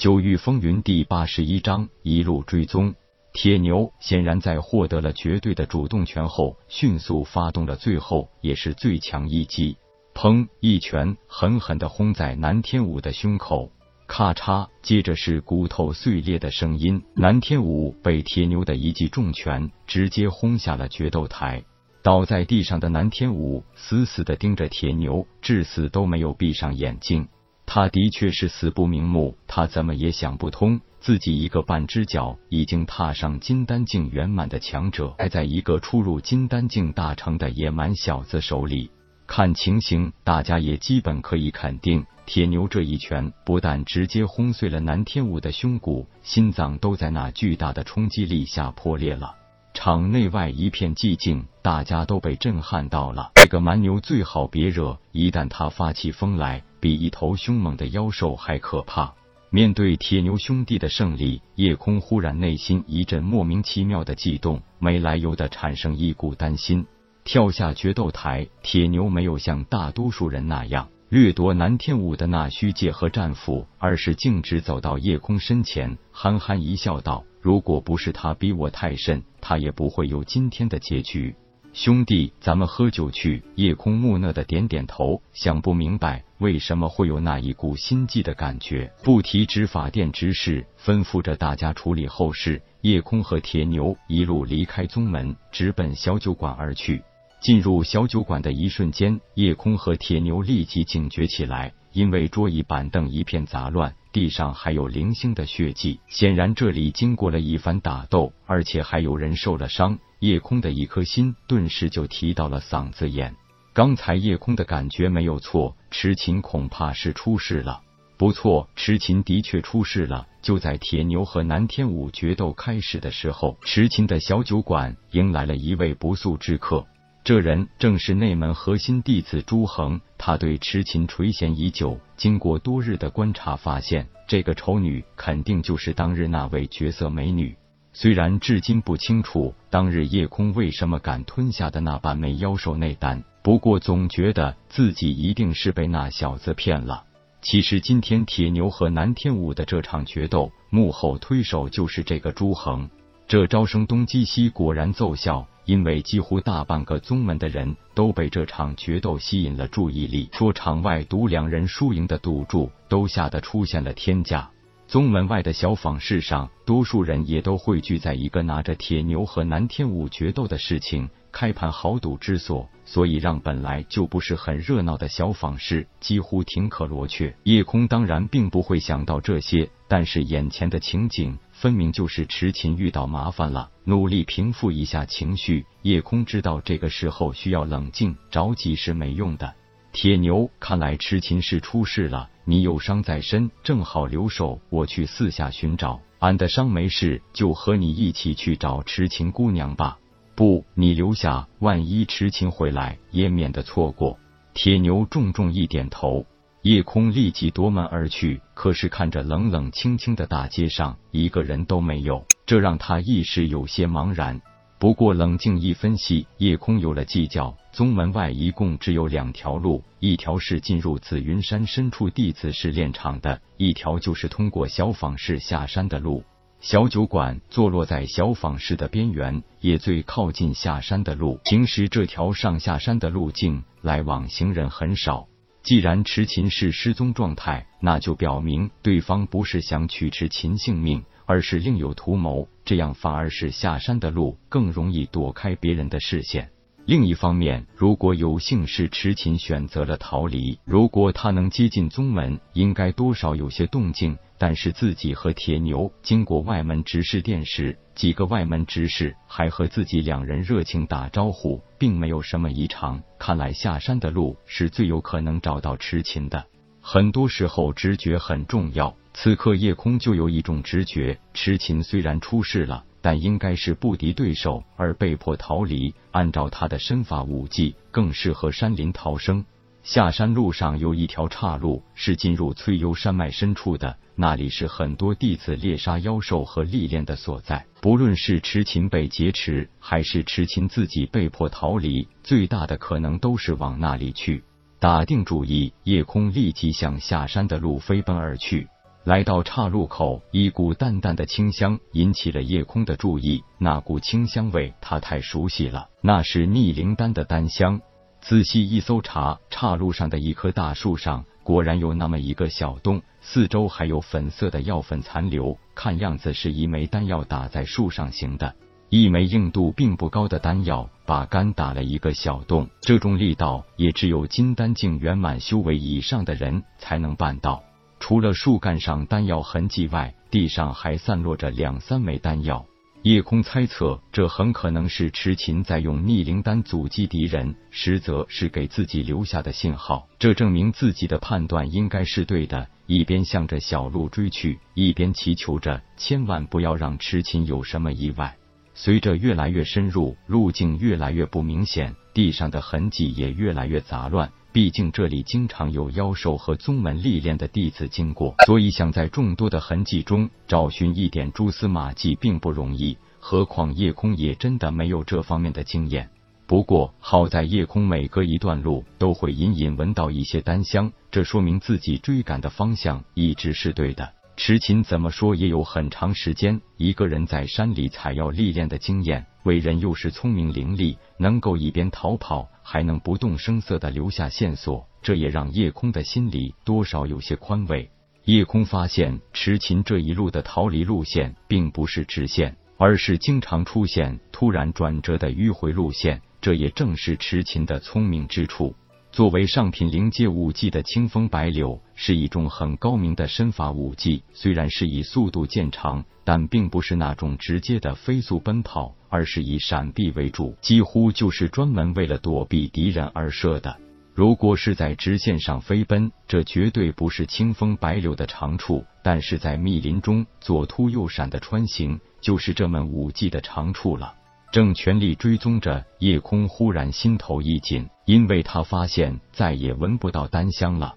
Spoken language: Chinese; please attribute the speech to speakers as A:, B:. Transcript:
A: 九域风云第八十一章一路追踪。铁牛显然在获得了绝对的主动权后，迅速发动了最后也是最强一击。砰！一拳狠狠的轰在南天武的胸口，咔嚓！接着是骨头碎裂的声音。南天武被铁牛的一记重拳直接轰下了决斗台，倒在地上的南天武死死的盯着铁牛，至死都没有闭上眼睛。他的确是死不瞑目，他怎么也想不通，自己一个半只脚已经踏上金丹境圆满的强者，还在一个初入金丹境大成的野蛮小子手里。看情形，大家也基本可以肯定，铁牛这一拳不但直接轰碎了南天武的胸骨，心脏都在那巨大的冲击力下破裂了。场内外一片寂静，大家都被震撼到了。这个蛮牛最好别惹，一旦他发起疯来，比一头凶猛的妖兽还可怕。面对铁牛兄弟的胜利，夜空忽然内心一阵莫名其妙的悸动，没来由的产生一股担心。跳下决斗台，铁牛没有像大多数人那样掠夺南天武的那虚界和战斧，而是径直走到夜空身前，憨憨一笑，道。如果不是他逼我太甚，他也不会有今天的结局。兄弟，咱们喝酒去。夜空木讷的点点头，想不明白为什么会有那一股心悸的感觉。不提执法殿之事，吩咐着大家处理后事。夜空和铁牛一路离开宗门，直奔小酒馆而去。进入小酒馆的一瞬间，夜空和铁牛立即警觉起来，因为桌椅板凳一片杂乱。地上还有零星的血迹，显然这里经过了一番打斗，而且还有人受了伤。夜空的一颗心顿时就提到了嗓子眼。刚才夜空的感觉没有错，痴琴恐怕是出事了。不错，痴琴的确出事了。就在铁牛和南天武决斗开始的时候，痴琴的小酒馆迎来了一位不速之客。这人正是内门核心弟子朱恒，他对痴琴垂涎已久。经过多日的观察，发现这个丑女肯定就是当日那位绝色美女。虽然至今不清楚当日夜空为什么敢吞下的那半枚妖兽内丹，不过总觉得自己一定是被那小子骗了。其实今天铁牛和南天武的这场决斗，幕后推手就是这个朱恒。这招声东击西果然奏效。因为几乎大半个宗门的人都被这场决斗吸引了注意力，说场外赌两人输赢的赌注都吓得出现了天价。宗门外的小坊市上，多数人也都汇聚在一个拿着铁牛和南天武决斗的事情开盘豪赌之所，所以让本来就不是很热闹的小坊市几乎停可罗雀。夜空当然并不会想到这些，但是眼前的情景。分明就是痴琴遇到麻烦了，努力平复一下情绪。夜空知道这个时候需要冷静，着急是没用的。铁牛，看来痴琴是出事了，你有伤在身，正好留守，我去四下寻找。俺的伤没事，就和你一起去找痴琴姑娘吧。不，你留下，万一痴琴回来，也免得错过。铁牛重重一点头。夜空立即夺门而去，可是看着冷冷清清的大街上，一个人都没有，这让他一时有些茫然。不过冷静一分析，夜空有了计较。宗门外一共只有两条路，一条是进入紫云山深处弟子试炼场的，一条就是通过小坊市下山的路。小酒馆坐落在小坊市的边缘，也最靠近下山的路。平时这条上下山的路径，来往行人很少。既然持琴是失踪状态，那就表明对方不是想取持琴性命，而是另有图谋。这样反而是下山的路更容易躲开别人的视线。另一方面，如果有幸是持琴选择了逃离，如果他能接近宗门，应该多少有些动静。但是自己和铁牛经过外门执事殿时，几个外门执事还和自己两人热情打招呼，并没有什么异常。看来下山的路是最有可能找到痴琴的。很多时候直觉很重要，此刻夜空就有一种直觉：痴琴虽然出事了，但应该是不敌对手而被迫逃离。按照他的身法武技，更适合山林逃生。下山路上有一条岔路，是进入翠幽山脉深处的。那里是很多弟子猎杀妖兽和历练的所在。不论是痴琴被劫持，还是痴琴自己被迫逃离，最大的可能都是往那里去。打定主意，夜空立即向下山的路飞奔而去。来到岔路口，一股淡淡的清香引起了夜空的注意。那股清香味，他太熟悉了，那是逆灵丹的丹香。仔细一搜查，岔路上的一棵大树上果然有那么一个小洞，四周还有粉色的药粉残留，看样子是一枚丹药打在树上形的。一枚硬度并不高的丹药，把肝打了一个小洞，这种力道也只有金丹境圆满修为以上的人才能办到。除了树干上丹药痕迹外，地上还散落着两三枚丹药。叶空猜测，这很可能是痴琴在用逆灵丹阻击敌人，实则是给自己留下的信号。这证明自己的判断应该是对的。一边向着小路追去，一边祈求着千万不要让痴琴有什么意外。随着越来越深入，路径越来越不明显，地上的痕迹也越来越杂乱。毕竟这里经常有妖兽和宗门历练的弟子经过，所以想在众多的痕迹中找寻一点蛛丝马迹并不容易。何况夜空也真的没有这方面的经验。不过好在夜空每隔一段路都会隐隐闻到一些丹香，这说明自己追赶的方向一直是对的。痴琴怎么说也有很长时间一个人在山里采药历练的经验，为人又是聪明伶俐，能够一边逃跑还能不动声色的留下线索，这也让叶空的心里多少有些宽慰。叶空发现痴琴这一路的逃离路线并不是直线，而是经常出现突然转折的迂回路线，这也正是痴琴的聪明之处。作为上品灵界武技的清风白柳，是一种很高明的身法武技。虽然是以速度见长，但并不是那种直接的飞速奔跑，而是以闪避为主，几乎就是专门为了躲避敌人而设的。如果是在直线上飞奔，这绝对不是清风白柳的长处；但是在密林中左突右闪的穿行，就是这门武技的长处了。正全力追踪着，夜空忽然心头一紧，因为他发现再也闻不到丹香了。